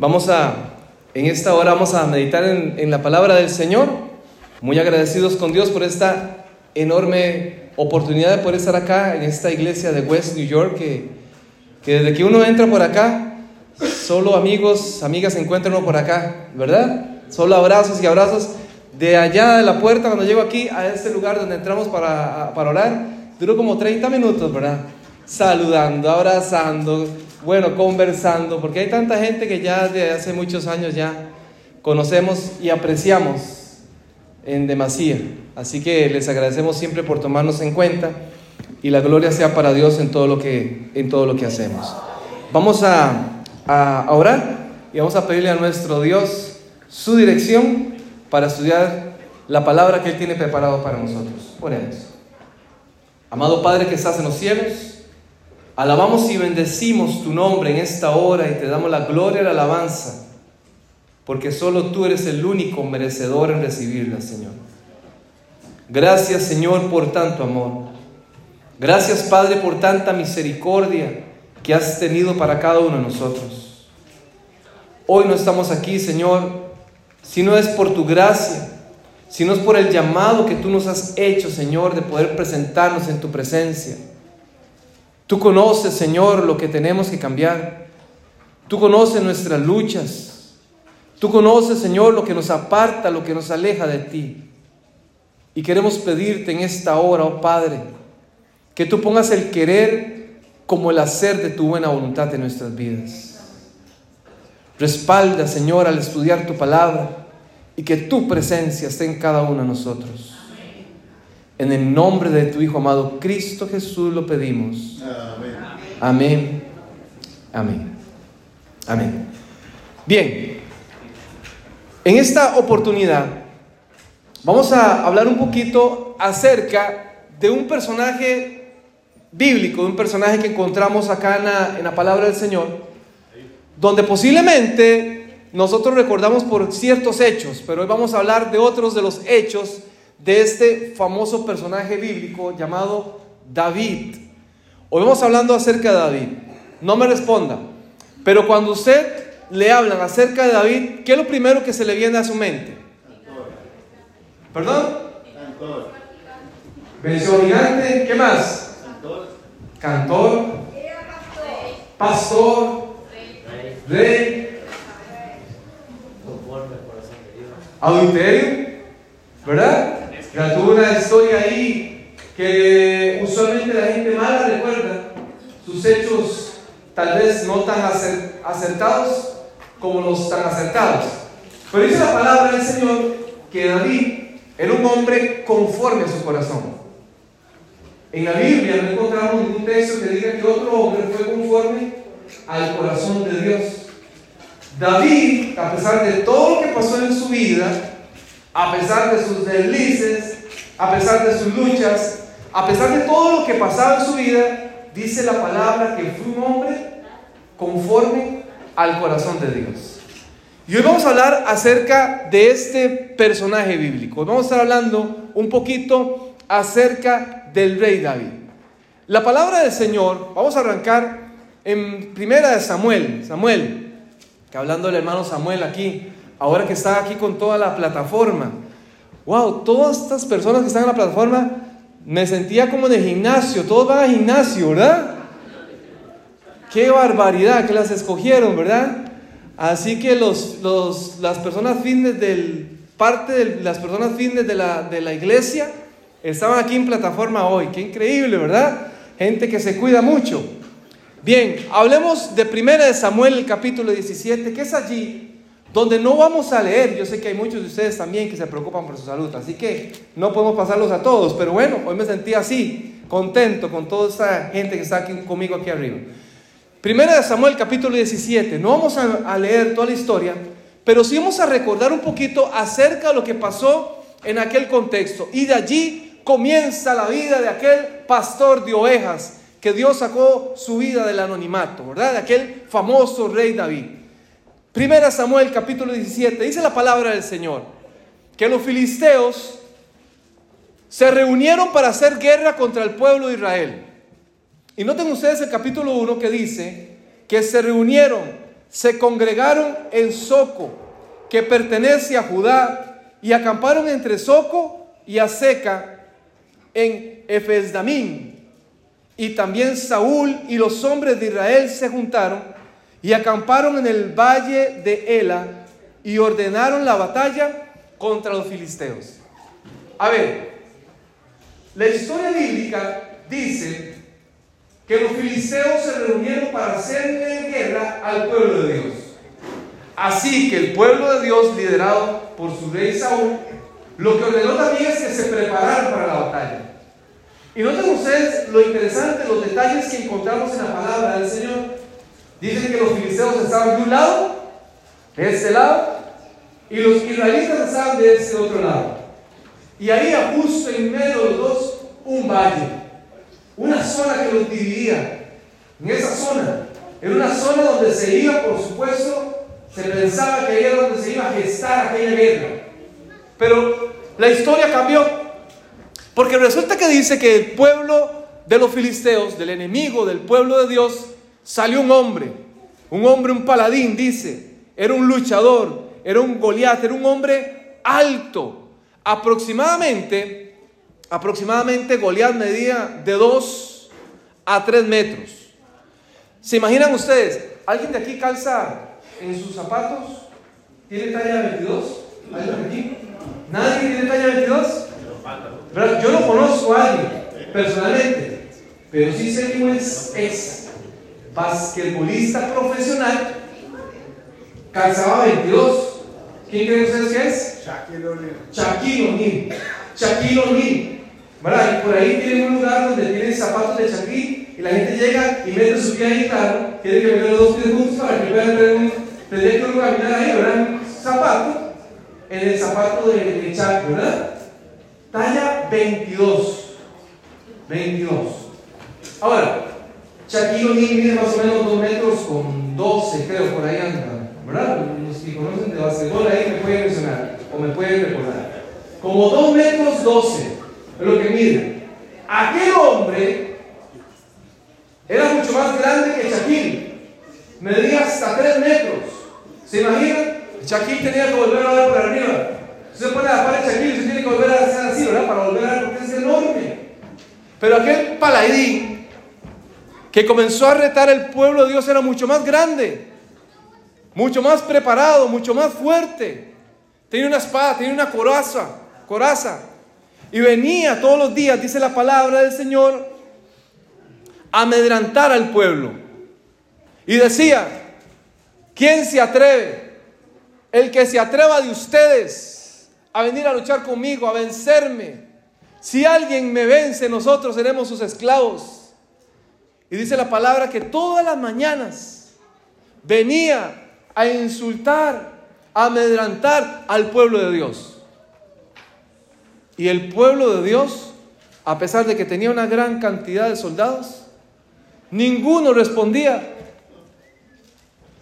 Vamos a, en esta hora vamos a meditar en, la palabra del Señor, muy agradecidos con Dios por esta enorme oportunidad de poder estar acá en esta iglesia de West New York, que, que desde que uno entra por acá, solo amigos, amigas se encuentran uno por acá, ¿verdad? Solo abrazos y abrazos. De allá de la puerta, cuando llego aquí, a este lugar donde entramos para, para orar, duró como 30 minutos, ¿verdad? Saludando, abrazando, bueno, conversando, porque hay tanta gente que ya de hace muchos años ya conocemos y apreciamos en demasía. Así que les agradecemos siempre por tomarnos en cuenta y la gloria sea para Dios en todo lo que, en todo lo que hacemos. Vamos a, a orar y vamos a pedirle a nuestro Dios su dirección para estudiar la palabra que Él tiene preparado para nosotros. Oremos. Amado Padre que estás en los cielos, alabamos y bendecimos tu nombre en esta hora y te damos la gloria y la alabanza, porque solo tú eres el único merecedor en recibirla, Señor. Gracias, Señor, por tanto amor. Gracias, Padre, por tanta misericordia que has tenido para cada uno de nosotros. Hoy no estamos aquí, Señor, si no es por tu gracia, si no es por el llamado que tú nos has hecho, Señor, de poder presentarnos en tu presencia. Tú conoces, Señor, lo que tenemos que cambiar. Tú conoces nuestras luchas. Tú conoces, Señor, lo que nos aparta, lo que nos aleja de ti. Y queremos pedirte en esta hora, oh Padre, que tú pongas el querer como el hacer de tu buena voluntad en nuestras vidas. Respalda, Señor, al estudiar tu palabra y que tu presencia esté en cada uno de nosotros. En el nombre de tu Hijo amado Cristo Jesús lo pedimos. Amén. Amén. Amén. Bien, en esta oportunidad vamos a hablar un poquito acerca de un personaje bíblico, de un personaje que encontramos acá en la, en la palabra del Señor donde posiblemente nosotros recordamos por ciertos hechos, pero hoy vamos a hablar de otros de los hechos de este famoso personaje bíblico llamado David. Hoy vamos hablando acerca de David. No me responda, pero cuando usted le hablan acerca de David, ¿qué es lo primero que se le viene a su mente? ¿Perdón? Cantor. ¿qué más? Cantor. Cantor. Pastor rey, adulterio, ¿verdad? Ya tuvo una historia ahí que usualmente la gente mala recuerda sus hechos tal vez no tan acertados como los tan acertados. Pero dice la palabra del Señor que David era un hombre conforme a su corazón. En la Biblia no encontramos ningún texto que diga que otro hombre fue conforme al corazón de Dios. David, a pesar de todo lo que pasó en su vida, a pesar de sus deslices, a pesar de sus luchas, a pesar de todo lo que pasaba en su vida, dice la palabra que fue un hombre conforme al corazón de Dios. Y hoy vamos a hablar acerca de este personaje bíblico. vamos a estar hablando un poquito acerca del rey David. La palabra del Señor, vamos a arrancar en primera de Samuel, Samuel, que hablando del hermano Samuel aquí, ahora que está aquí con toda la plataforma, wow, todas estas personas que están en la plataforma, me sentía como en el gimnasio, todos van al gimnasio, ¿verdad? Qué barbaridad que las escogieron, ¿verdad? Así que los, los, las personas fines del, parte de las personas de la, de la iglesia estaban aquí en plataforma hoy. Qué increíble, ¿verdad? Gente que se cuida mucho. Bien, hablemos de Primera de Samuel, el capítulo 17, que es allí donde no vamos a leer. Yo sé que hay muchos de ustedes también que se preocupan por su salud, así que no podemos pasarlos a todos, pero bueno, hoy me sentí así, contento con toda esta gente que está aquí conmigo aquí arriba. Primera de Samuel, capítulo 17. No vamos a, a leer toda la historia, pero sí vamos a recordar un poquito acerca de lo que pasó en aquel contexto. Y de allí comienza la vida de aquel pastor de ovejas que Dios sacó su vida del anonimato, ¿verdad? De aquel famoso rey David. Primera Samuel capítulo 17, dice la palabra del Señor, que los filisteos se reunieron para hacer guerra contra el pueblo de Israel. Y noten ustedes el capítulo 1 que dice que se reunieron se congregaron en Soco, que pertenece a Judá, y acamparon entre Soco y Aseca en Efesdamín. Y también Saúl y los hombres de Israel se juntaron y acamparon en el valle de Ela y ordenaron la batalla contra los filisteos. A ver, la historia bíblica dice que los filisteos se reunieron para hacerle guerra al pueblo de Dios. Así que el pueblo de Dios, liderado por su rey Saúl, lo que ordenó también es que se prepararan para la batalla. Y noten ustedes lo interesante, los detalles que encontramos en la palabra del Señor. Dicen que los filisteos estaban de un lado, de este lado, y los israelitas estaban de ese otro lado. Y ahí, justo en medio de los dos, un valle, una zona que los dividía. En esa zona, en una zona donde se iba, por supuesto, se pensaba que era donde se iba a gestar aquella guerra. Pero la historia cambió. Porque resulta que dice que el pueblo de los filisteos, del enemigo del pueblo de Dios, salió un hombre. Un hombre, un paladín, dice. Era un luchador, era un Goliat, era un hombre alto. Aproximadamente, aproximadamente Goliat medía de 2 a 3 metros. ¿Se imaginan ustedes? ¿Alguien de aquí calza en sus zapatos? ¿Tiene talla 22? ¿Alguien de? ¿Nadie tiene talla 22? Yo no conozco a alguien personalmente, pero sí sé que es, es basquetbolista profesional, calzaba 22. ¿Quién creen ustedes que es? Shaquille O'Neal. Shaquille O'Neal. Shaquille O'Neal. ¿Verdad? Y por ahí tienen un lugar donde tienen zapatos de Shaquille y la gente llega y mete su pie ahí, claro, tiene que meter los dos pies juntos para que puedan tener un, tendría que uno caminar ahí, ¿verdad? Un zapato, en el zapato de, de ¿verdad? Talla 22. 22. Ahora, Shaquille O'Neal mide más o menos 2 metros con 12, creo, por ahí anda. ¿verdad? Los que conocen de básquetbol ahí me pueden mencionar o me pueden recordar. Como 2 metros 12 es lo que mide. Aquel hombre era mucho más grande que Shaquille. Medía hasta 3 metros. ¿Se imaginan? Shaquille tenía que volver a dar por arriba. Se pone a la par de Shaquille, se tiene que volver a hacer así, ¿verdad? Para volver a dar porque es enorme. Pero aquel paladín que comenzó a retar el pueblo de Dios era mucho más grande mucho más preparado, mucho más fuerte. Tenía una espada, tenía una coraza, coraza. Y venía todos los días, dice la palabra del Señor, a amedrantar al pueblo. Y decía, ¿quién se atreve? El que se atreva de ustedes a venir a luchar conmigo, a vencerme. Si alguien me vence, nosotros seremos sus esclavos. Y dice la palabra que todas las mañanas venía a insultar, a amedrantar al pueblo de Dios. Y el pueblo de Dios, a pesar de que tenía una gran cantidad de soldados, ninguno respondía.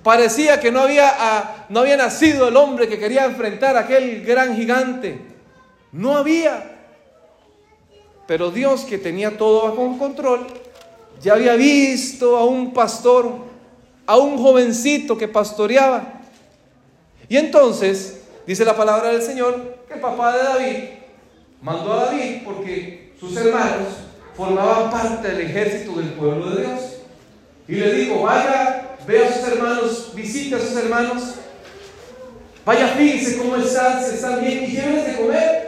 Parecía que no había, ah, no había nacido el hombre que quería enfrentar a aquel gran gigante. No había. Pero Dios, que tenía todo bajo control, ya había visto a un pastor a un jovencito que pastoreaba. Y entonces, dice la palabra del Señor, que el papá de David mandó a David porque sus hermanos formaban parte del ejército del pueblo de Dios. Y le dijo, vaya, ve a sus hermanos, visite a sus hermanos, vaya, fíjense cómo están, si están bien, y llévenles de comer.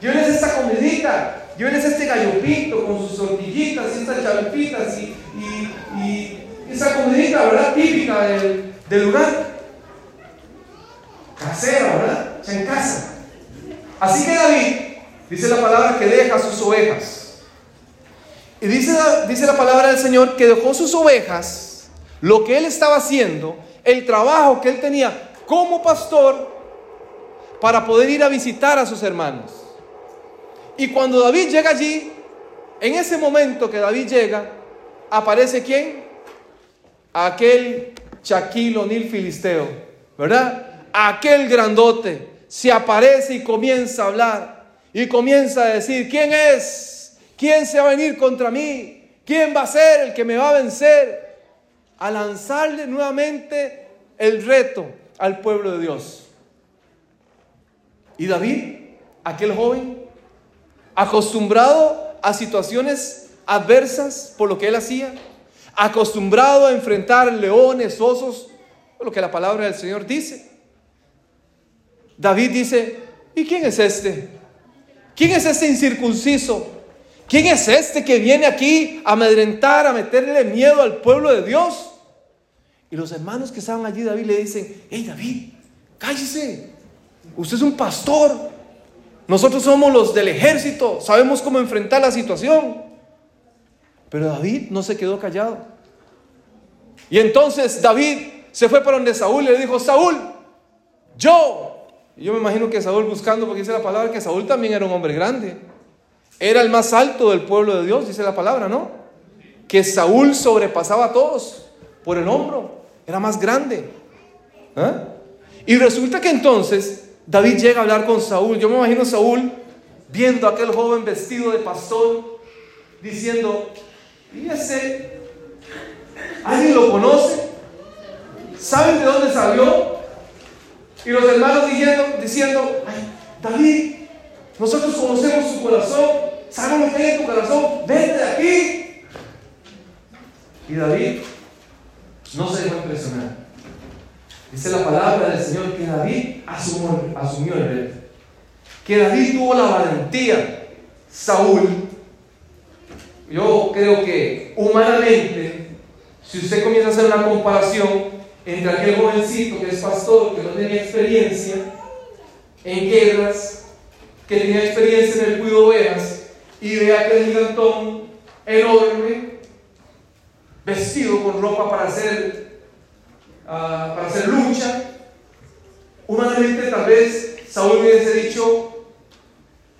Llévenles esta comidita, llévenles este gallopito con sus tortillitas y estas chalupitas y, esa comidita, ¿verdad? Típica del, lugar. Casera, ¿verdad? en casa. Así que David, dice la palabra que deja sus ovejas. Y dice, dice la palabra del Señor que dejó sus ovejas, lo que él estaba haciendo, el trabajo que él tenía como pastor, para poder ir a visitar a sus hermanos. Y cuando David llega allí, en ese momento que David llega, aparece quién? aquel Shaquille O'Neal filisteo, ¿verdad? Aquel grandote se aparece y comienza a hablar y comienza a decir, ¿quién es? ¿Quién se va a venir contra mí? ¿Quién va a ser el que me va a vencer? A lanzarle nuevamente el reto al pueblo de Dios. Y David, aquel joven, acostumbrado a situaciones adversas por lo que él hacía, acostumbrado a enfrentar leones, osos, por lo que la palabra del Señor dice. David dice, ¿y quién es este? ¿Quién es este incircunciso? ¿Quién es este que viene aquí a amedrentar, a meterle miedo al pueblo de Dios? Y los hermanos que estaban allí, David le dicen, hey David, cállese, usted es un pastor, nosotros somos los del ejército, sabemos cómo enfrentar la situación. Pero David no se quedó callado. Y entonces David se fue para donde Saúl y le dijo, Saúl, yo, y yo me imagino que Saúl buscando, porque dice la palabra que Saúl también era un hombre grande, era el más alto del pueblo de Dios, dice la palabra, ¿no? Que Saúl sobrepasaba a todos por el hombro, era más grande. ¿eh? Y resulta que entonces David llega a hablar con Saúl. Yo me imagino a Saúl viendo a aquel joven vestido de pastor, diciendo, ¿y ese? ¿Alguien lo conoce? ¿Saben de dónde salió? Y los hermanos diciendo, diciendo Ay, David, nosotros conocemos su corazón, sabemos lo que hay en tu corazón, vete de aquí. Y David no se dejó impresionar. Dice la palabra del Señor que David asumió, el reto. Que David tuvo la valentía. Saúl, yo creo que humanamente, si usted comienza a hacer una comparación entre aquel jovencito que es pastor, que no tenía experiencia en guerras, que tenía experiencia en el cuidado de ovejas, y de aquel gigantón enorme, vestido con ropa para hacer Para hacer lucha. Humanamente tal vez Saúl hubiese dicho,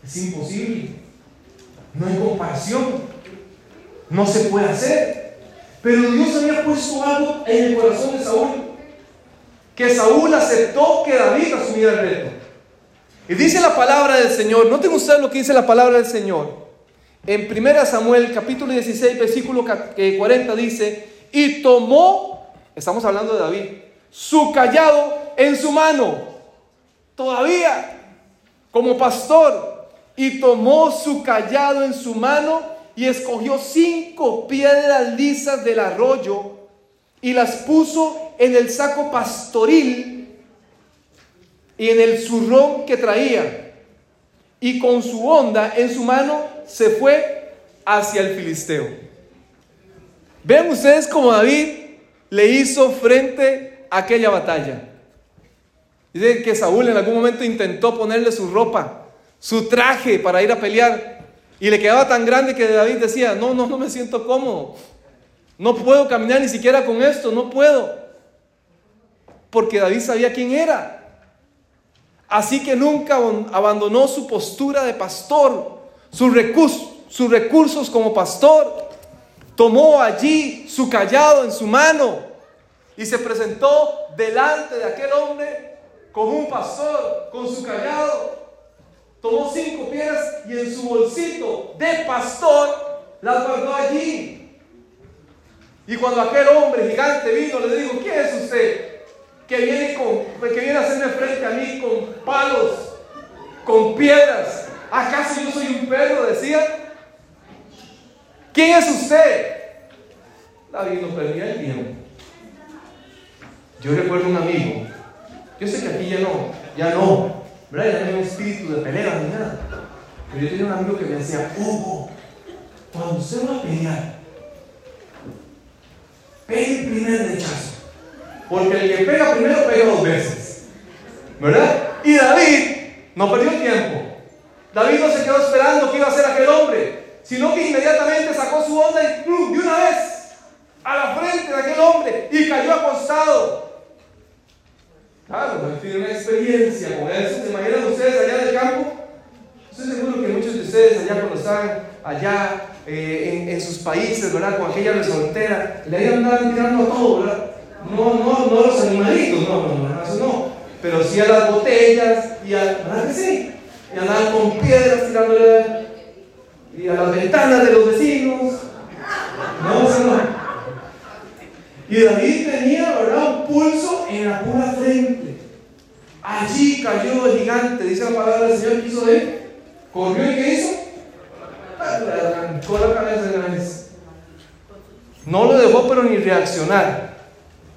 es imposible, no hay comparación, no se puede hacer. Pero Dios había puesto algo en el corazón de Saúl, que Saúl aceptó que David asumiera el reto. Y dice la palabra del Señor, noten ustedes lo que dice la palabra del Señor. En 1 Samuel capítulo 16, versículo 40 dice, y tomó Estamos hablando de David. Su callado en su mano. Todavía. Como pastor. Y tomó su callado en su mano y escogió cinco piedras lisas del arroyo y las puso en el saco pastoril y en el zurrón que traía. Y con su onda en su mano se fue hacia el filisteo. Ven ustedes como David le hizo frente a aquella batalla. Dice que Saúl en algún momento intentó ponerle su ropa, su traje para ir a pelear. Y le quedaba tan grande que David decía, no, no, no me siento cómodo. No puedo caminar ni siquiera con esto, no puedo. Porque David sabía quién era. Así que nunca abandonó su postura de pastor, sus recursos, sus recursos como pastor tomó allí su callado en su mano y se presentó delante de aquel hombre como un pastor con su callado. Tomó cinco piedras y en su bolsito de pastor las guardó allí. Y cuando aquel hombre gigante vino, le dijo, ¿quién es usted? Que viene, con, que viene a hacerme frente a mí con palos, con piedras. ¿Acaso yo soy un perro? Decía. ¿Quién es usted? David no perdía el tiempo. Yo recuerdo un amigo, yo sé que aquí ya no, ya no, ¿verdad? Ya no hay un espíritu de pelea ni nada. Pero yo tenía un amigo que me decía, Hugo, cuando usted va a pelear, pegue el primer rechazo. Porque el que pega primero pega dos veces. ¿Verdad? Y David no perdió tiempo. David no se quedó esperando que iba a ser aquel hombre sino que inmediatamente sacó su onda y de una vez a la frente de aquel hombre y cayó acostado. Claro, tiene una experiencia con eso. ¿Se imaginan ustedes allá del campo? Estoy seguro que muchos de ustedes allá cuando están allá eh, en, sus países, ¿verdad? Con aquella resoltera, le andaban tirando a todo, ¿verdad? No, no, no los animalitos, no, no, no, eso no. Pero sí a las botellas y a, ¿verdad que sí? Y andaban con piedras tirándole y a las ventanas de los vecinos. No, no. Y David tenía, ¿verdad? un pulso en la pura frente. Allí cayó el gigante, dice la palabra del Señor, ¿qué hizo de él? ¿Corrió y qué hizo? Arrancó la cabeza de la vez. No lo dejó pero ni reaccionar.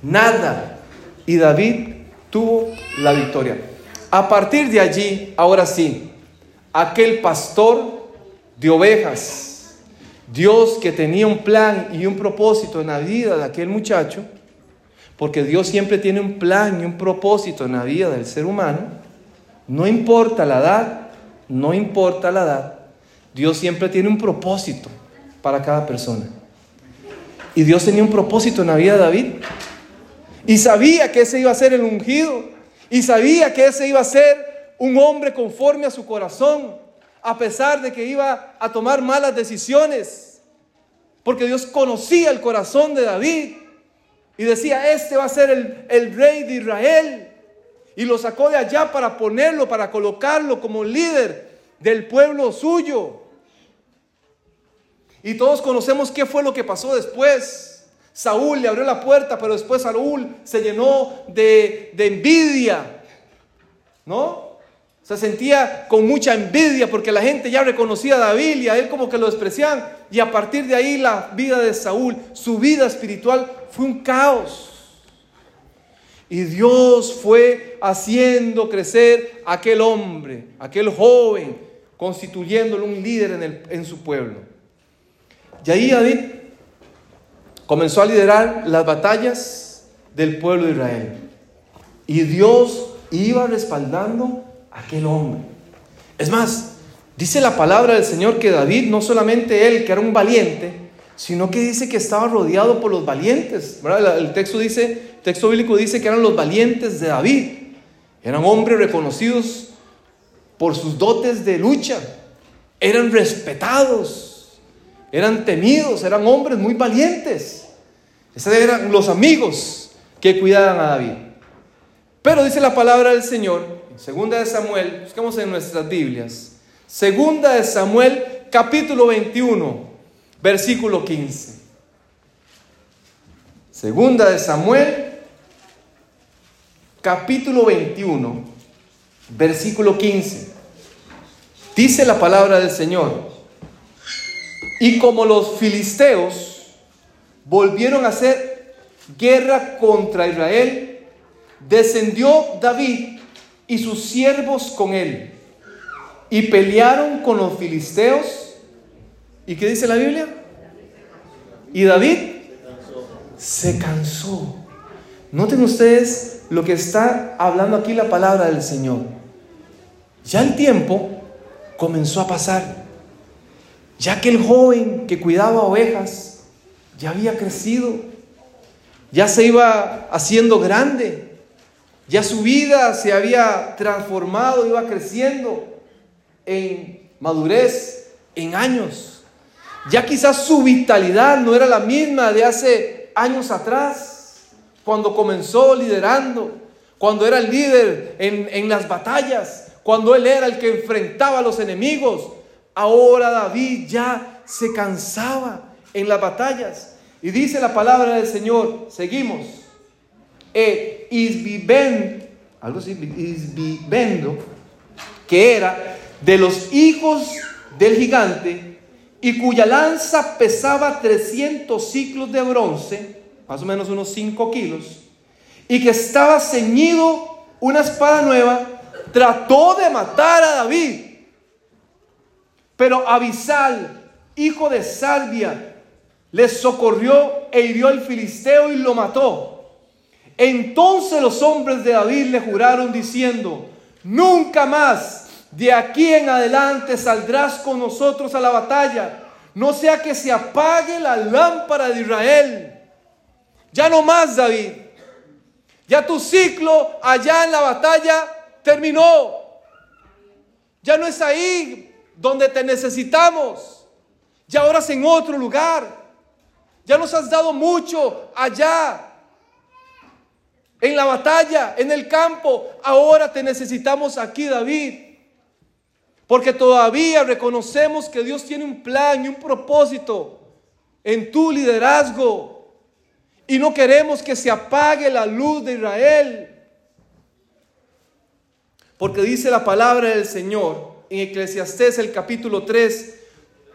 Nada. Y David tuvo la victoria. A partir de allí, ahora sí, aquel pastor de ovejas, Dios que tenía un plan y un propósito en la vida de aquel muchacho, porque Dios siempre tiene un plan y un propósito en la vida del ser humano, no importa la edad, no importa la edad, Dios siempre tiene un propósito para cada persona. Y Dios tenía un propósito en la vida de David. Y sabía que ese iba a ser el ungido. Y sabía que ese iba a ser un hombre conforme a su corazón. A pesar de que iba a tomar malas decisiones. Porque Dios conocía el corazón de David. Y decía, este va a ser el, el rey de Israel. Y lo sacó de allá para ponerlo, para colocarlo como líder del pueblo suyo. Y todos conocemos qué fue lo que pasó después. Saúl le abrió la puerta, pero después Saúl se llenó de, de envidia. ¿No? Se sentía con mucha envidia porque la gente ya reconocía a David y a él como que lo despreciaban. Y a partir de ahí la vida de Saúl, su vida espiritual fue un caos. Y Dios fue haciendo crecer a aquel hombre, aquel joven, constituyéndolo un líder en, el, en su pueblo. Y ahí David comenzó a liderar las batallas del pueblo de Israel. Y Dios iba respaldando a aquel hombre. Es más, dice la palabra del Señor que David, no solamente él, que era un valiente, sino que dice que estaba rodeado por los valientes. El texto, dice, el texto bíblico dice que eran los valientes de David. Eran hombres reconocidos por sus dotes de lucha. Eran respetados. Eran temidos. Eran hombres muy valientes. Esos eran los amigos que cuidaban a David. Pero dice la palabra del Señor, segunda de Samuel, buscamos en nuestras Biblias, segunda de Samuel, capítulo 21, versículo 15. Segunda de Samuel, capítulo 21, versículo 15. Dice la palabra del Señor. Y como los filisteos volvieron a hacer guerra contra Israel, descendió David y sus siervos con él y pelearon con los filisteos. ¿Y qué dice la Biblia? Y David se cansó. Noten ustedes lo que está hablando aquí la palabra del Señor. Ya el tiempo comenzó a pasar. Ya que el joven que cuidaba ovejas ya había crecido, ya se iba haciendo grande, ya su vida se había transformado, iba creciendo en madurez, en años. Ya quizás su vitalidad no era la misma de hace años atrás, cuando comenzó liderando, cuando era el líder en, en las batallas, cuando él era el que enfrentaba a los enemigos. Ahora David ya se cansaba en las batallas. Y dice la palabra del Señor, seguimos. E isbibendo, que era de los hijos del gigante y cuya lanza pesaba 300 ciclos de bronce, más o menos unos 5 kilos, y que estaba ceñido una espada nueva, trató de matar a David. Pero Abisal, hijo de Salvia, le socorrió e hirió al filisteo y lo mató. Entonces los hombres de David le juraron diciendo, nunca más de aquí en adelante saldrás con nosotros a la batalla, no sea que se apague la lámpara de Israel. Ya no más, David. Ya tu ciclo allá en la batalla terminó. Ya no es ahí donde te necesitamos. Ya ahora es en otro lugar. Ya nos has dado mucho allá. En la batalla, en el campo. Ahora te necesitamos aquí, David. Porque todavía reconocemos que Dios tiene un plan y un propósito en tu liderazgo. Y no queremos que se apague la luz de Israel. Porque dice la palabra del Señor en Eclesiastés el capítulo 3,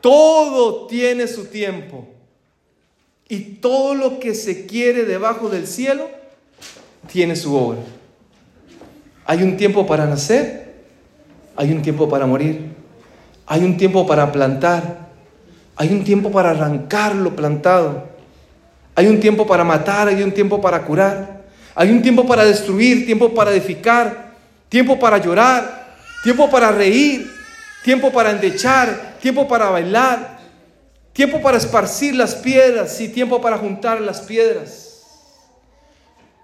todo tiene su tiempo. Y todo lo que se quiere debajo del cielo tiene su obra. Hay un tiempo para nacer, hay un tiempo para morir, hay un tiempo para plantar, hay un tiempo para arrancar lo plantado, hay un tiempo para matar, hay un tiempo para curar, hay un tiempo para destruir, tiempo para edificar, tiempo para llorar, tiempo para reír, tiempo para endechar, tiempo para bailar, tiempo para esparcir las piedras y tiempo para juntar las piedras.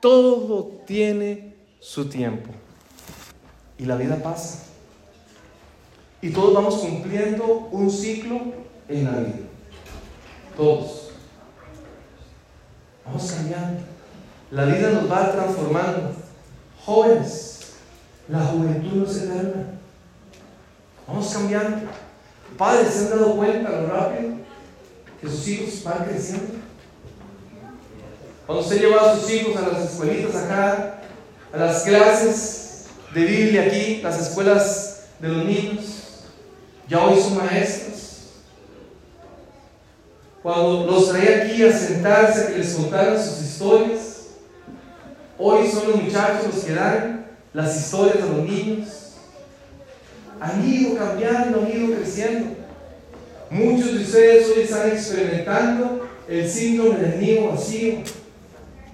Todo tiene su tiempo. Y la vida pasa. Y todos vamos cumpliendo un ciclo en la vida. Todos. Vamos cambiando. La vida nos va transformando. Jóvenes, la juventud no se eterna. Vamos cambiando. Padres, ¿se han dado cuenta lo rápido que sus hijos van creciendo? Cuando usted lleva a sus hijos a las escuelitas acá, a las clases de Biblia aquí, las escuelas de los niños, ya hoy son maestros. Cuando los traía aquí a sentarse, que les contaran sus historias, hoy son los muchachos los que dan las historias a los niños. Han ido cambiando, han ido creciendo. Muchos de ustedes hoy están experimentando el síndrome del niño vacío,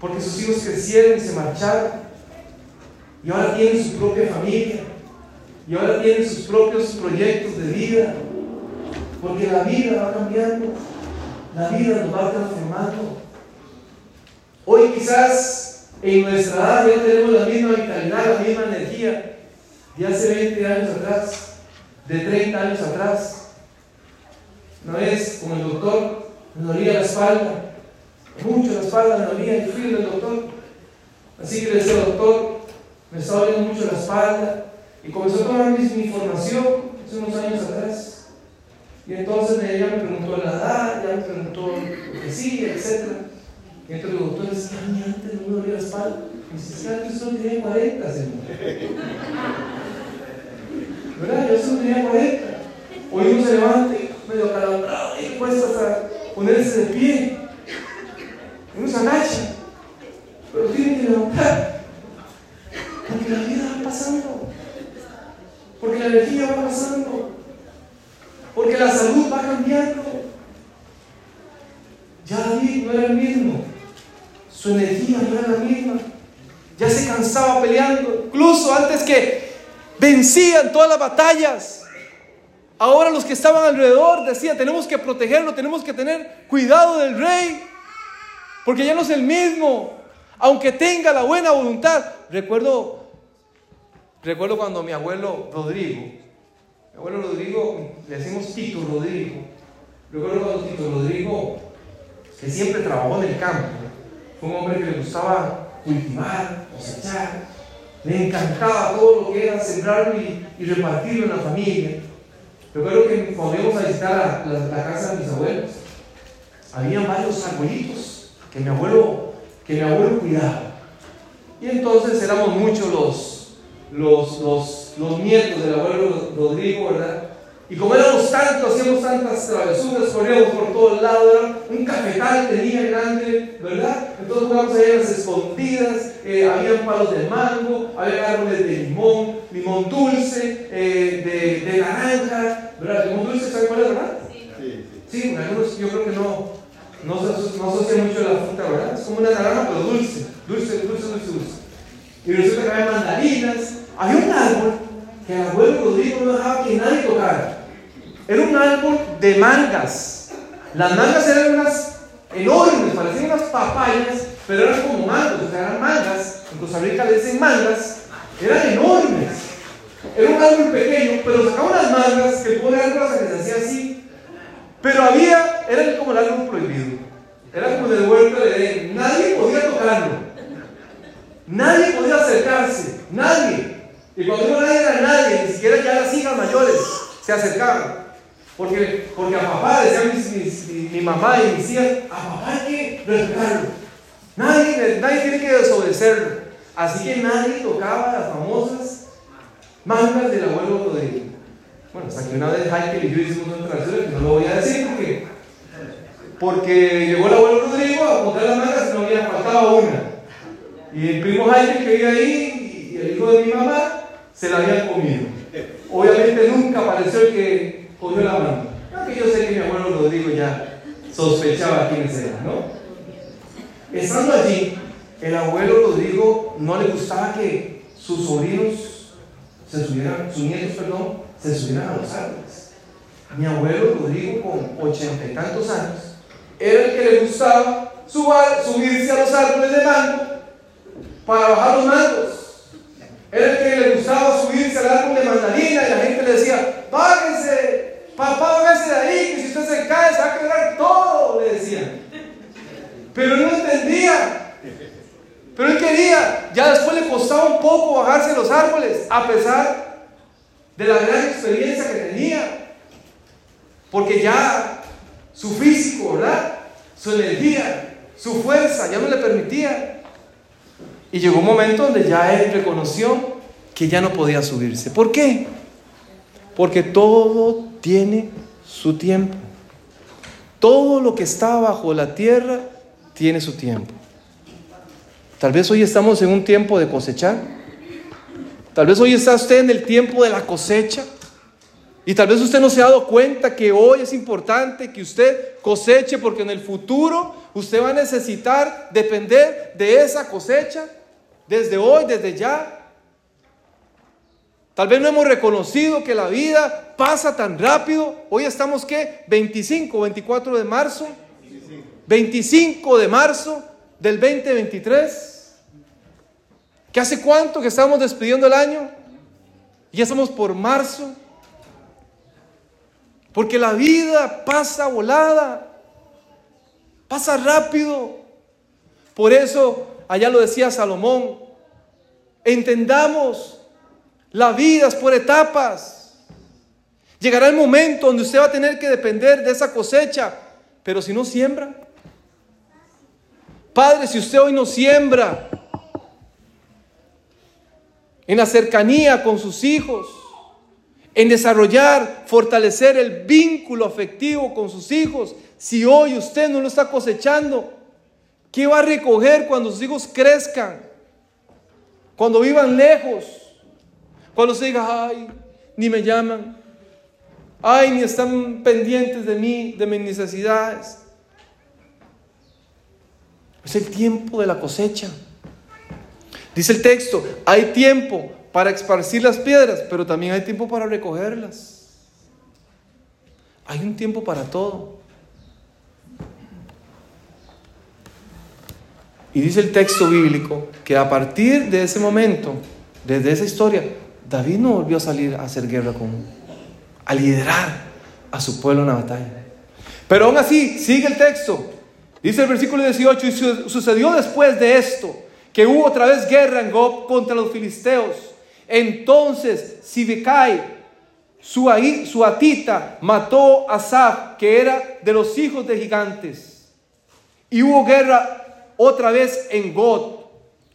porque sus hijos crecieron y se marcharon, y ahora tienen su propia familia, y ahora tienen sus propios proyectos de vida, porque la vida va cambiando, la vida nos va transformando. Hoy quizás en nuestra edad ya tenemos la misma vitalidad, la misma energía de hace 20 años atrás, de 30 años atrás. Una vez con el doctor me dolía la espalda, mucho la espalda me dolía, y fui del doctor. Así que le decía, doctor, me está doliendo mucho la espalda. Y comenzó a tomar mi, información hace unos años atrás. Y entonces ella me preguntó la edad, ya me preguntó lo que sí, etc. Y entonces el doctor decía, a antes no me dolía la espalda. Y dice, es que solo tenía 40, señor. ¿Verdad? Yo solo tenía 40. Hoy uno se levanta medio calambrado y cuesta hasta ponerse de pie. Pero tiene que levantar. Porque la vida va pasando. Porque la energía va pasando. Porque la salud va cambiando. Ya David no era el mismo. Su energía no era la misma. Ya se cansaba peleando. Incluso antes que vencían todas las batallas. Ahora los que estaban alrededor decían, tenemos que protegerlo, tenemos que tener cuidado del rey. Porque ya no es el mismo. Aunque tenga la buena voluntad. Recuerdo Recuerdo cuando mi abuelo Rodrigo, mi abuelo Rodrigo, le decimos Tito Rodrigo, recuerdo cuando Tito Rodrigo, que siempre trabajó en el campo, fue un hombre que le gustaba cultivar, cosechar, le encantaba todo lo que era sembrarlo y, repartirlo en la familia. Recuerdo que cuando íbamos a visitar la, casa de mis abuelos, había varios arbolitos que mi abuelo, que mi abuelo cuidaba. Y entonces éramos muchos los los, los, los nietos del abuelo Rodrigo, ¿verdad? Y como éramos tantos, hacíamos tantas travesuras, corríamos por todos lados, era un cafetal tenía grande, ¿verdad? Entonces jugábamos ahí a las escondidas, eh, había palos de mango, había árboles de limón, limón dulce, eh, de, de, naranja, ¿verdad? Limón dulce, ¿saben cuál es, verdad? Sí. Sí, algunos yo creo que no, no, se, no asocia mucho la fruta, ¿verdad? Es como una naranja, pero dulce, dulce, dulce, dulce, dulce. Y resulta que había mandarinas, había un árbol que el abuelo Rodrigo no dejaba que nadie tocara. Era un árbol de mangas. Las mangas eran unas enormes, parecían unas papayas, pero eran como mangos, o sea, eran mangas. En Costa Rica le dicen mangas, eran enormes. Era un árbol pequeño, pero sacaba unas mangas que pone algo que se hacía así. Pero había, era como el árbol prohibido. Era como el huerto de Edén. Nadie podía tocarlo. Nadie podía acercarse. Nadie. Y cuando no era nadie, ni siquiera ya las hijas mayores se acercaban. Porque, porque a papá, decían mi, mamá y mis hijas, a papá hay que respetarlo. Nadie, nadie tiene que desobedecerlo. Así que nadie tocaba las famosas mangas del abuelo Rodrigo. Bueno, hasta que una vez Jaime y yo hicimos una tradición que no lo voy a decir porque llegó el abuelo Rodrigo a poner las mangas y no había faltado una. Y el primo Jaime que vive ahí y el hijo de mi mamá se la habían comido. Obviamente nunca apareció el que cogió la mano. Aunque yo sé que mi abuelo Rodrigo ya sospechaba quién era, ¿no? Estando allí, el abuelo Rodrigo no le gustaba que sus sobrinos se subieran, sus nietos, perdón, se subieran a los árboles. Mi abuelo Rodrigo, con ochenta y tantos años, era el que le gustaba subirse a los árboles de mango para bajar los mangos. Era el que le gustaba subirse al árbol de mandarina y la gente le decía, páguense, papá, váyase de ahí, que si usted se cae se va a quebrar todo, le decían. Pero él no entendía. Pero él quería. Ya después le costaba un poco bajarse los árboles, a pesar de la gran experiencia que tenía. Porque ya su físico, ¿verdad? Su energía, su fuerza ya no le permitía. Y llegó un momento donde ya él reconoció que ya no podía subirse. ¿Por qué? Porque todo tiene su tiempo. Todo lo que está bajo la tierra tiene su tiempo. Tal vez hoy estamos en un tiempo de cosechar. Tal vez hoy está usted en el tiempo de la cosecha. Y tal vez usted no se ha dado cuenta que hoy es importante que usted coseche porque en el futuro usted va a necesitar depender de esa cosecha desde hoy, desde ya. Tal vez no hemos reconocido que la vida pasa tan rápido. Hoy estamos ¿qué? 25, 24 de marzo. 25 de marzo del 2023. ¿Que hace cuánto que estamos despidiendo el año? Ya estamos por marzo. Porque la vida pasa volada, pasa rápido. Por eso, allá lo decía Salomón, entendamos, la vida es por etapas. Llegará el momento donde usted va a tener que depender de esa cosecha, pero si no siembra, Padre, si usted hoy no siembra en la cercanía con sus hijos, en desarrollar, fortalecer el vínculo afectivo con sus hijos, si hoy usted no lo está cosechando, ¿qué va a recoger cuando sus hijos crezcan? Cuando vivan lejos, cuando se diga, ay, ni me llaman, ay, ni están pendientes de mí, de mis necesidades. Es el tiempo de la cosecha. Dice el texto, hay tiempo para esparcir las piedras, pero también hay tiempo para recogerlas. Hay un tiempo para todo. Y dice el texto bíblico que a partir de ese momento, desde esa historia, David no volvió a salir a hacer guerra con, a liderar a su pueblo en la batalla. Pero aún así, sigue el texto. Dice el versículo 18, y sucedió después de esto, que hubo otra vez guerra en Gob contra los filisteos. Entonces Sibecai, su, su atita, mató a Saf, que era de los hijos de gigantes. Y hubo guerra otra vez en God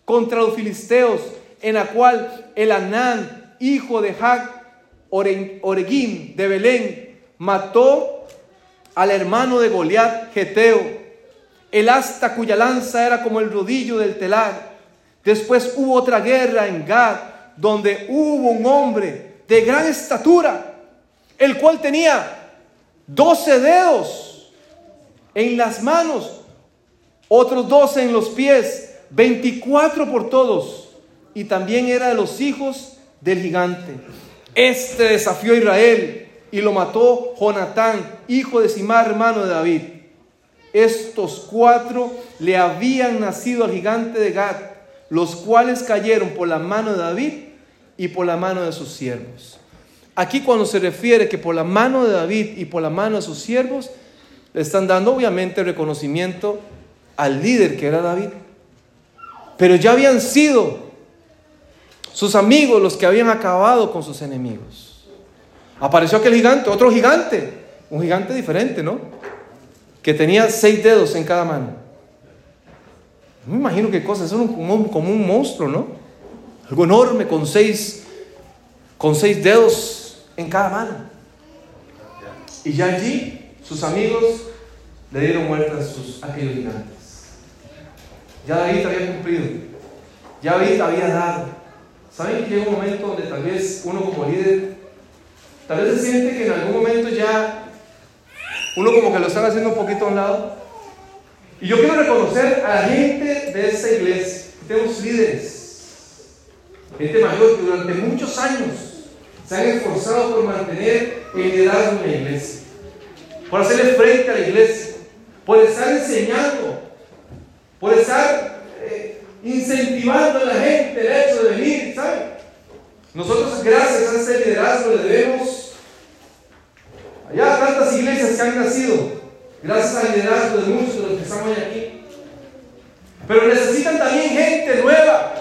contra los filisteos, en la cual el Anán, hijo de Jac, Oregim de Belén, mató al hermano de Goliat, Geteo el asta cuya lanza era como el rodillo del telar. Después hubo otra guerra en Gad, donde hubo un hombre de gran estatura, el cual tenía doce dedos en las manos, otros doce en los pies, veinticuatro por todos, y también era de los hijos del gigante. Este desafió a Israel y lo mató Jonatán, hijo de Simar, hermano de David. Estos cuatro le habían nacido al gigante de Gad, los cuales cayeron por la mano de David y por la mano de sus siervos. Aquí cuando se refiere que por la mano de David y por la mano de sus siervos, le están dando obviamente reconocimiento al líder que era David. Pero ya habían sido sus amigos los que habían acabado con sus enemigos. Apareció aquel gigante, otro gigante, un gigante diferente, ¿no? que tenía seis dedos en cada mano. Me imagino que cosas, son como, como un monstruo, ¿no? Algo enorme con seis, con seis dedos en cada mano. Y ya allí sus amigos le dieron muerte a sus aquellos gigantes. Ya David había cumplido. Ya David había dado. ¿Saben que llega un momento donde tal vez uno como líder, tal vez se siente que en algún momento ya uno como que lo están haciendo un poquito a un lado? Y yo quiero reconocer a la gente de esta iglesia. Tenemos líderes, gente mayor que durante muchos años se han esforzado por mantener el liderazgo en la iglesia, por hacerle frente a la iglesia, por estar enseñando, por estar eh, incentivando a la gente el hecho de venir, ¿saben? Nosotros, gracias a ese liderazgo, le debemos allá tantas iglesias que han nacido gracias al liderazgo de muchos de los que estamos aquí. Pero necesitan también gente nueva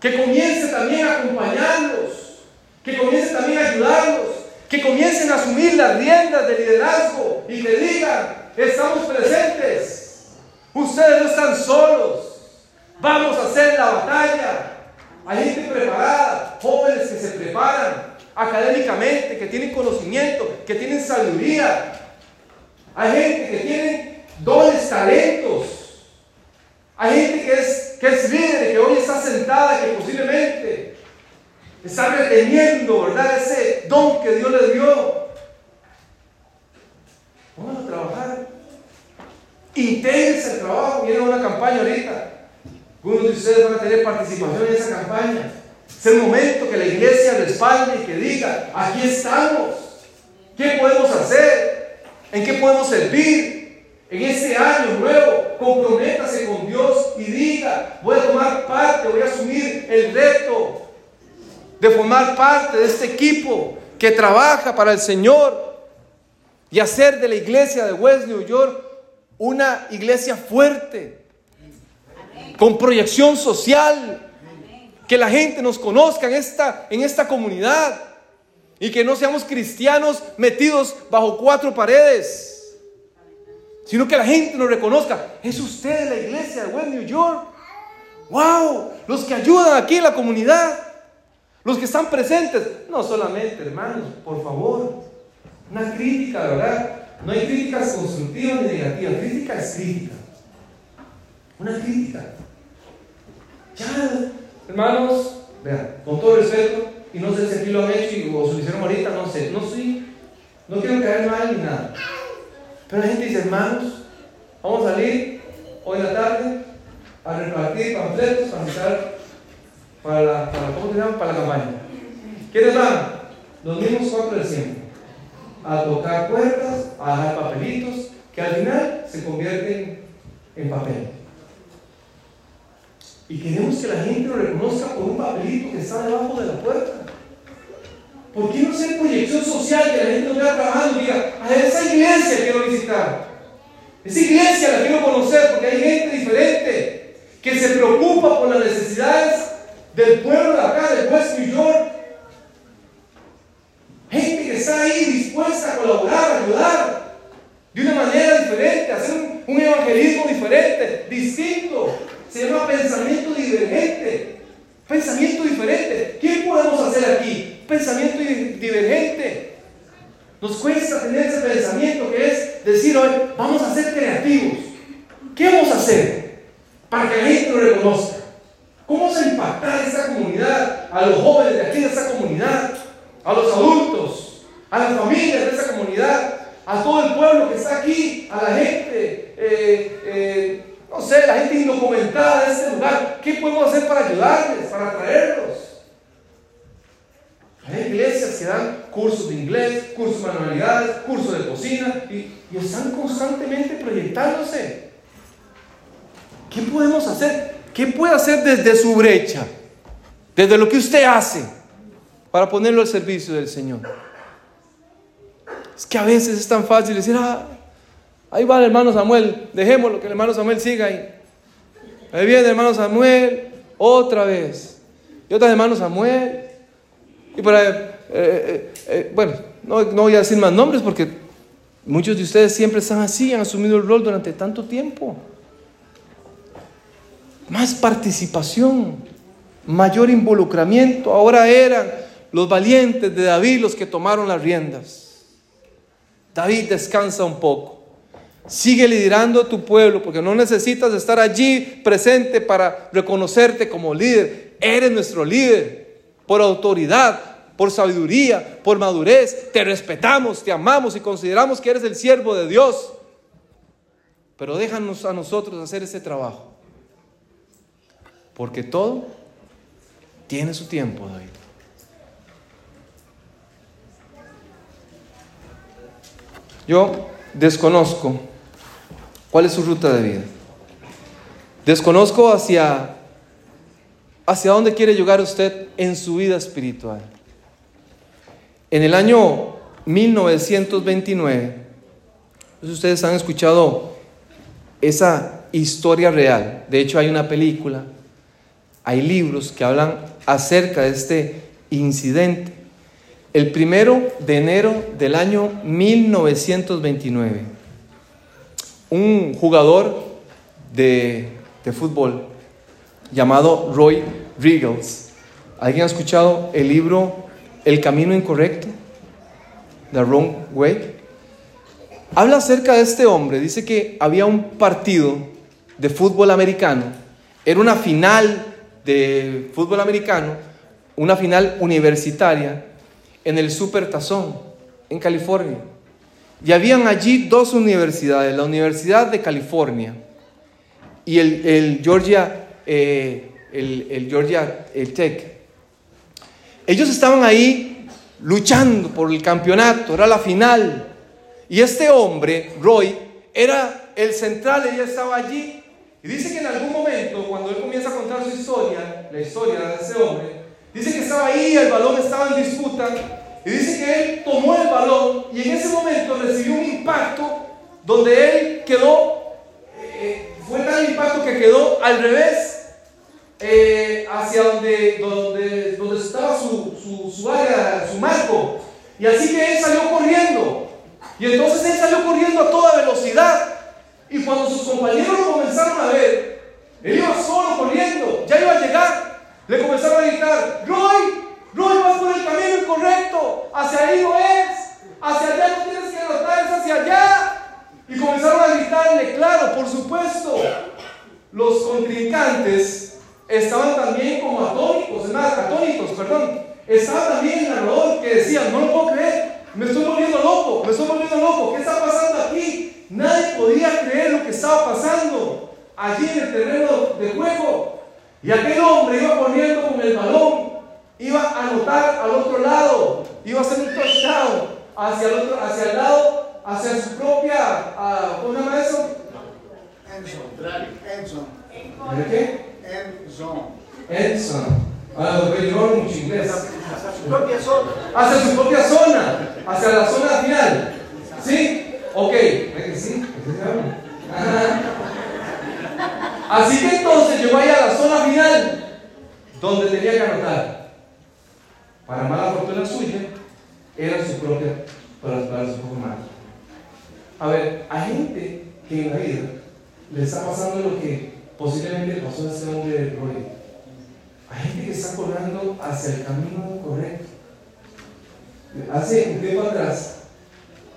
que comience también a acompañarlos, que comience también a ayudarlos, que comiencen a asumir las riendas de liderazgo y que digan, estamos presentes, ustedes no están solos, vamos a hacer la batalla. Hay gente preparada, jóvenes que se preparan académicamente, que tienen conocimiento, que tienen sabiduría, hay gente que tiene dones, talentos. Hay gente que es, que es líder, que hoy está sentada, que posiblemente está reteniendo, ¿verdad? Ese don que Dios le dio. Vamos a trabajar. Intégrense el trabajo. Viene una campaña ahorita. Algunos de ustedes van a tener participación en esa campaña. Es el momento que la iglesia respalde y que diga, aquí estamos. ¿Qué podemos hacer? ¿En qué podemos servir? En este año nuevo, comprométase con Dios y diga, voy a tomar parte, voy a asumir el reto de formar parte de este equipo que trabaja para el Señor y hacer de la iglesia de West New York una iglesia fuerte, con proyección social, que la gente nos conozca en esta, en esta comunidad. Y que no seamos cristianos metidos bajo cuatro paredes, sino que la gente nos reconozca. Es usted la iglesia de West New York. ¡Wow! Los que ayudan aquí en la comunidad, los que están presentes. No solamente, hermanos, por favor. Una crítica, ¿verdad? No hay críticas constructivas ni negativas. Crítica es crítica. Una crítica. Ya, hermanos, vean, con todo respeto, y no sé si aquí lo han hecho o se lo hicieron ahorita, no sé, no soy, no quiero caer mal ni nada. Pero la gente dice, hermanos, vamos a salir hoy en la tarde a repartir panfletos para empezar para la, para, ¿cómo se llama? Para la campaña. ¿Quiénes van? Los mismos cuatro de siempre. A tocar puertas, a dejar papelitos, que al final se convierten en papel. Y queremos que la gente lo reconozca por un papelito que está debajo de la puerta. ¿Por qué no hacer proyección social que la gente lo vea trabajando y diga, a esa iglesia quiero visitar? Esa iglesia la quiero conocer porque hay gente diferente que se preocupa por las necesidades del pueblo de acá, del West New York. Gente que está ahí dispuesta a colaborar, a ayudar de una manera diferente, a hacer un evangelismo diferente, distinto. Se llama pensamiento divergente. Pensamiento diferente. ¿Qué podemos hacer aquí? Pensamiento divergente. Nos cuesta tener ese pensamiento que es decir hoy, vamos a ser creativos. ¿Qué vamos a hacer para que la gente lo reconozca? ¿Cómo vamos a impactar esta comunidad, a los jóvenes de aquí de esta comunidad, a los adultos, a las familias de esta comunidad, a todo el pueblo que está aquí, a la gente eh, eh, no sé, la gente indocumentada de este lugar, ¿qué podemos hacer para ayudarles, para atraerlos? Hay iglesias que dan cursos de inglés, cursos de manualidades, cursos de cocina y, están constantemente proyectándose. ¿Qué podemos hacer? ¿Qué puede hacer desde su brecha? Desde lo que usted hace para ponerlo al servicio del Señor. Es que a veces es tan fácil decir, ah, Ahí va el hermano Samuel, dejémoslo que el hermano Samuel siga ahí. Ahí viene el hermano Samuel otra vez. Y otra hermano Samuel. Y para, eh, eh, eh, bueno, no, no voy a decir más nombres porque muchos de ustedes siempre están así, han asumido el rol durante tanto tiempo. más participación, mayor involucramiento. Ahora eran los valientes de David los que tomaron las riendas. David descansa un poco. Sigue liderando a tu pueblo porque no necesitas estar allí presente para reconocerte como líder. Eres nuestro líder por autoridad, por sabiduría, por madurez. Te respetamos, te amamos y consideramos que eres el siervo de Dios. Pero déjanos a nosotros hacer ese trabajo. Porque todo tiene su tiempo, David. Yo desconozco cuál es su ruta de vida. Desconozco hacia, hacia dónde quiere llegar usted en su vida espiritual. En el año 1929, ustedes han escuchado esa historia real. De hecho, hay una película, hay libros que hablan acerca de este incidente. El primero de enero del año 1929, un jugador de, de fútbol llamado Roy Riggles. ¿Alguien ha escuchado el libro El Camino Incorrecto? The Wrong Way. Habla acerca de este hombre, dice que había un partido de fútbol americano, era una final de fútbol americano, una final universitaria en el Super Tazón, en California. Y habían allí dos universidades, la Universidad de California y el, Georgia, eh, el, el Georgia el Tech. Ellos estaban ahí luchando por el campeonato, era la final. Y este hombre, Roy, era el central, ella estaba allí. Y dice que en algún momento, cuando él comienza a contar su historia, la historia de ese hombre, dice que estaba ahí, el balón estaba en disputa, y dice que él tomó el balón y en ese momento recibió un impacto donde él quedó, eh, fue tal impacto que quedó al revés, eh, hacia donde, donde, donde estaba su, su, su área, su marco. Y así que él salió corriendo. Y entonces él salió corriendo a toda velocidad. Y cuando sus compañeros comenzaron a ver, él iba solo corriendo, ya iba a llegar. Le comenzaron a gritar, Roy, Roy, vas por el camino incorrecto, hacia ahí no es, hacia allá no tienes que anotar, es hacia allá. Y comenzaron a gritarle, claro, por supuesto. Los contrincantes estaban también como atónicos, atónitos, perdón. Estaba también el narrador que decía, no lo puedo creer, me estoy volviendo loco, me estoy volviendo loco. ¿Qué está pasando aquí? Nadie podía creer lo que estaba pasando allí en el terreno de juego. Y aquel hombre iba poniendo con el balón, iba a anotar al otro lado, iba a hacer un touchdown hacia el, otro, hacia el lado, hacia su propia, uh, ¿cómo se llama eso? Endzone. ¿De qué? Endzone. Endzone. Ah, lo mucho inglés. Hacia su propia zona. Hacia su propia zona, hacia la zona final. ¿Sí? Ok. ¿Sí? Así que entonces llegó ahí a la zona final, donde tenía que anotar. Para mala fortuna suya, era su propia, para, para su propia mano. A ver, hay gente que en la vida le está pasando lo que posiblemente a ese hombre de Roy hay gente que está corriendo hacia el camino correcto. Hace un tiempo atrás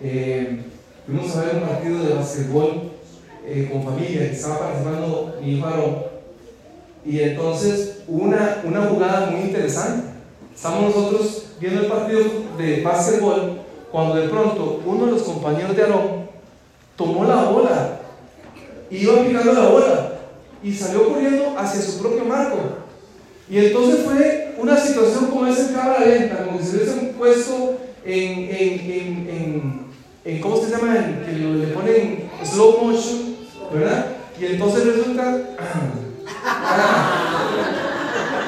eh, fuimos a ver un partido de básquetbol eh, con familia que estaba participando mi hijo Y entonces una, una jugada muy interesante. Estamos nosotros viendo el partido de básquetbol cuando de pronto uno de los compañeros de Aarón tomó la bola, iba picando la bola y salió corriendo hacia su propio marco. Y entonces fue una situación como esa cámara lenta, como si se hubiesen puesto en, en, en, en, ¿cómo se llama? que le ponen slow motion, ¿verdad? Y entonces resulta,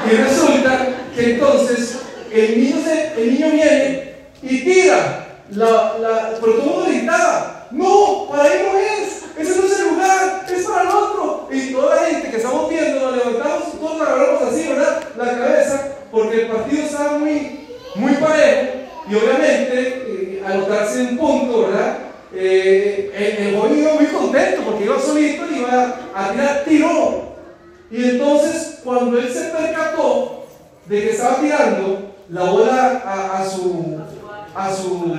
y resulta que entonces el niño, se, el niño viene y tira, la, la, pero todo gritaba, no, para ahí no es, ese no es el lugar, es para el otro. Y toda la gente que estamos viendo, nos levantamos, todos agarramos así, ¿verdad? La cabeza, porque el partido estaba muy, muy parejo. Y obviamente, eh, al notarse un punto, ¿verdad? Eh, el, el iba muy contento porque iba solito y iba a tirar, tiró. Y entonces, cuando él se percató de que estaba tirando la bola a, a su, a su,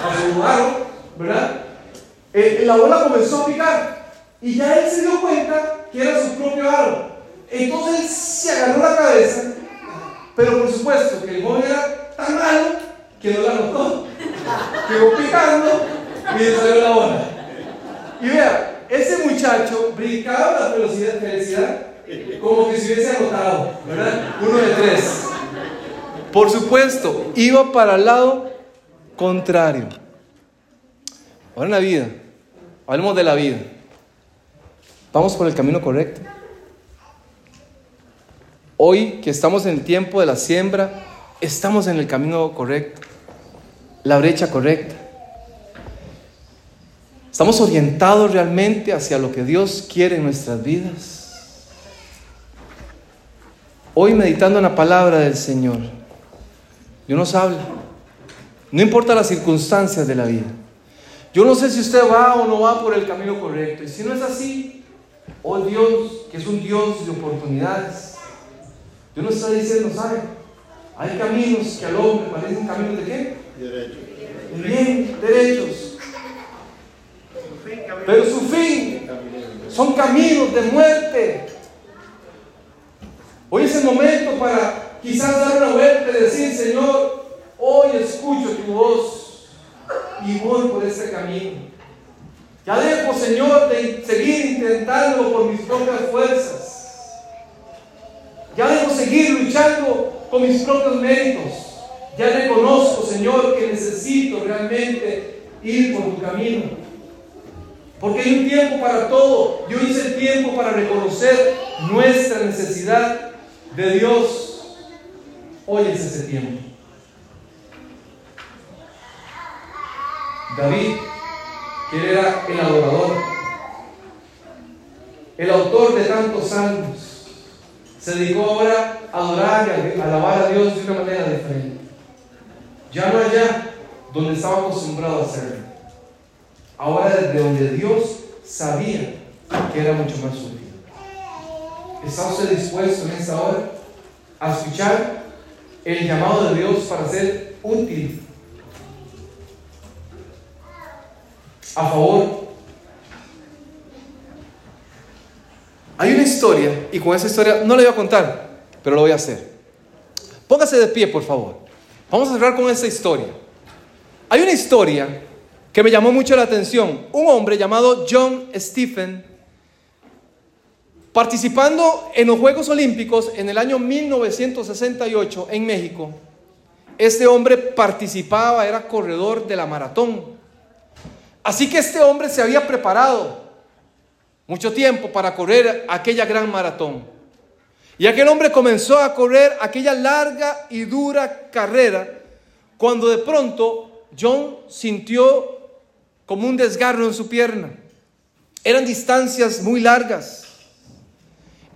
a su aro, ¿verdad? Eh, la bola comenzó a picar y ya él se dio cuenta que era su propio aro. Entonces él se agarró la cabeza, pero por supuesto que el joven era tan malo que no la notó. Quedó picando y le salió la bola. Y vea, ese muchacho brincaba la velocidad, felicidad como que se hubiese anotado, ¿verdad? Uno de tres. Por supuesto, iba para el lado contrario. Ahora en la vida, hablemos de la vida. ¿Vamos por el camino correcto? Hoy que estamos en el tiempo de la siembra, estamos en el camino correcto, la brecha correcta. ¿Estamos orientados realmente hacia lo que Dios quiere en nuestras vidas? Hoy meditando en la palabra del Señor, Dios nos habla. No importa las circunstancias de la vida. Yo no sé si usted va o no va por el camino correcto. Y si no es así, oh Dios, que es un Dios de oportunidades. Dios nos está diciendo, ¿sabe? Hay caminos que al hombre parecen caminos de qué? Derecho. De bien, derechos. Pero su fin son caminos de muerte. Hoy es el momento para quizás dar una vuelta y decir, Señor, hoy escucho tu voz y voy por este camino. Ya dejo, Señor, de seguir intentándolo por mis propias fuerzas. Ya dejo seguir luchando con mis propios méritos. Ya reconozco, Señor, que necesito realmente ir por tu camino. Porque hay un tiempo para todo. Yo hice el tiempo para reconocer nuestra necesidad de Dios. Hoy es ese tiempo. David, que era el adorador, el autor de tantos salmos, se dedicó ahora a adorar y a alabar a Dios de una manera diferente. Ya no allá donde estaba acostumbrado a hacerlo. Ahora desde donde Dios sabía que era mucho más útil. ¿Está usted dispuesto en esta hora a escuchar el llamado de Dios para ser útil? A favor. Hay una historia, y con esa historia no la voy a contar, pero lo voy a hacer. Póngase de pie, por favor. Vamos a cerrar con esa historia. Hay una historia que me llamó mucho la atención. Un hombre llamado John Stephen, participando en los Juegos Olímpicos en el año 1968 en México, este hombre participaba, era corredor de la maratón. Así que este hombre se había preparado mucho tiempo para correr aquella gran maratón. Y aquel hombre comenzó a correr aquella larga y dura carrera cuando de pronto John sintió como un desgarro en su pierna. Eran distancias muy largas.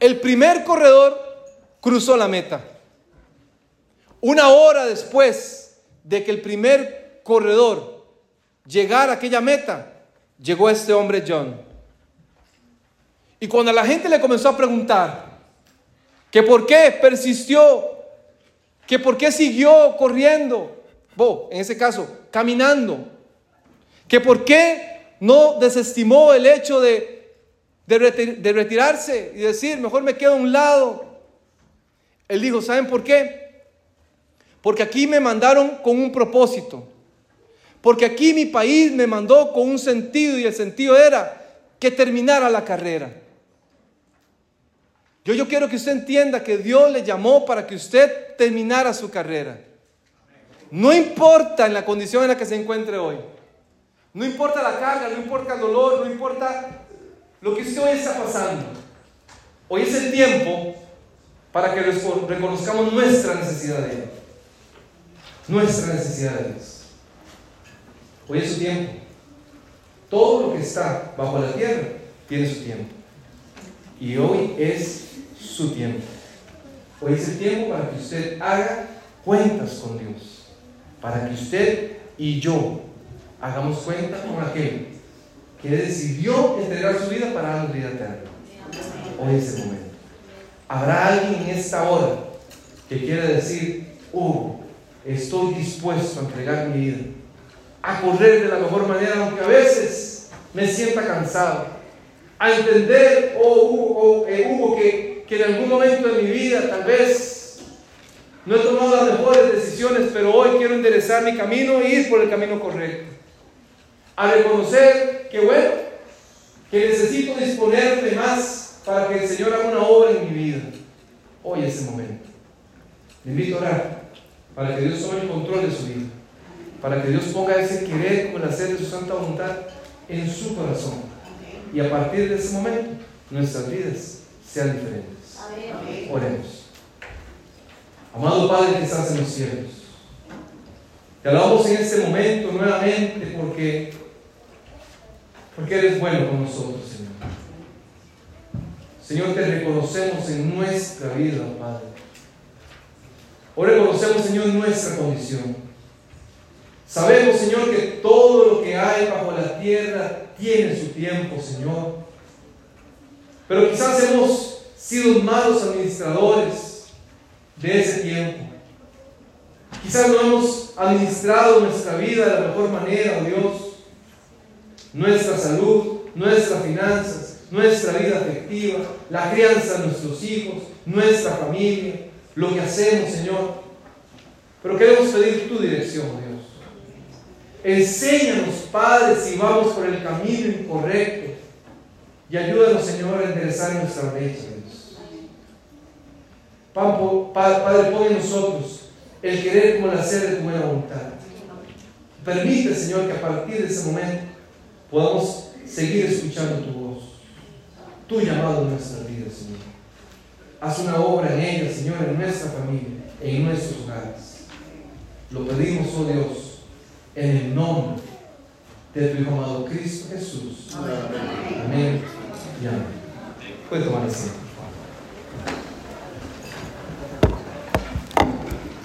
El primer corredor cruzó la meta. Una hora después de que el primer corredor llegara a aquella meta, llegó este hombre John. Y cuando la gente le comenzó a preguntar que por qué persistió, que por qué siguió corriendo, bo, en ese caso, caminando, que por qué no desestimó el hecho de, de, retirarse y decir, mejor me quedo a un lado. Él dijo, ¿saben por qué? Porque aquí me mandaron con un propósito. Porque aquí mi país me mandó con un sentido y el sentido era que terminara la carrera. Yo, yo quiero que usted entienda que Dios le llamó para que usted terminara su carrera. No importa en la condición en la que se encuentre hoy. No importa la carga, no importa el dolor, no importa lo que usted hoy está pasando. Hoy es el tiempo para que reconozcamos nuestra necesidad de Él. Nuestra necesidad de Dios. Hoy es su tiempo. Todo lo que está bajo la tierra tiene su tiempo. Y hoy es su tiempo. Hoy es el tiempo para que usted haga cuentas con Dios. Para que usted y yo hagamos cuenta con aquel que decidió entregar su vida para dar vida eterna. Hoy es el momento. Habrá alguien en esta hora que quiera decir, oh, estoy dispuesto a entregar mi vida, a correr de la mejor manera, aunque a veces me sienta cansado, a entender, oh, Hugo, oh, eh, que, que en algún momento de mi vida tal vez no he tomado las mejores decisiones, pero hoy quiero enderezar mi camino e ir por el camino correcto. A reconocer que, bueno, que necesito disponerme más para que el Señor haga una obra en mi vida. Hoy es el momento. Le invito a orar para que Dios tome el control de su vida, para que Dios ponga ese querer como el hacer de su santa voluntad en su corazón. Y a partir de ese momento, nuestras vidas sean diferentes. Oremos. Amado Padre que estás en los cielos, te alabamos en este momento nuevamente porque, porque eres bueno con nosotros, Señor. Señor, te reconocemos en nuestra vida, Padre. Hoy reconocemos, Señor, nuestra condición. Sabemos, Señor, que todo lo que hay bajo la tierra tiene su tiempo, Señor. Pero quizás hemos sido malos administradores de ese tiempo. Quizás no hemos administrado nuestra vida de la mejor manera, oh Dios. Nuestra salud, nuestras finanzas, nuestra vida afectiva, la crianza de nuestros hijos, nuestra familia, lo que hacemos, Señor. Pero queremos pedir tu dirección, Dios. Enséñanos, Padre, si vamos por el camino incorrecto. Y ayúdanos, Señor, a enderezar nuestra brecha, Dios. Padre, pon en nosotros el querer como el hacer de tu buena voluntad. Permite, Señor, que a partir de ese momento podamos seguir escuchando tu voz, tu llamado en nuestra vida, Señor. Haz una obra en ella, Señor, en nuestra familia, en nuestros hogares. Lo pedimos, oh Dios, en el nombre de tu Hijo amado Cristo Jesús. Amén. Amén. Y amén. Puede tomar asiento.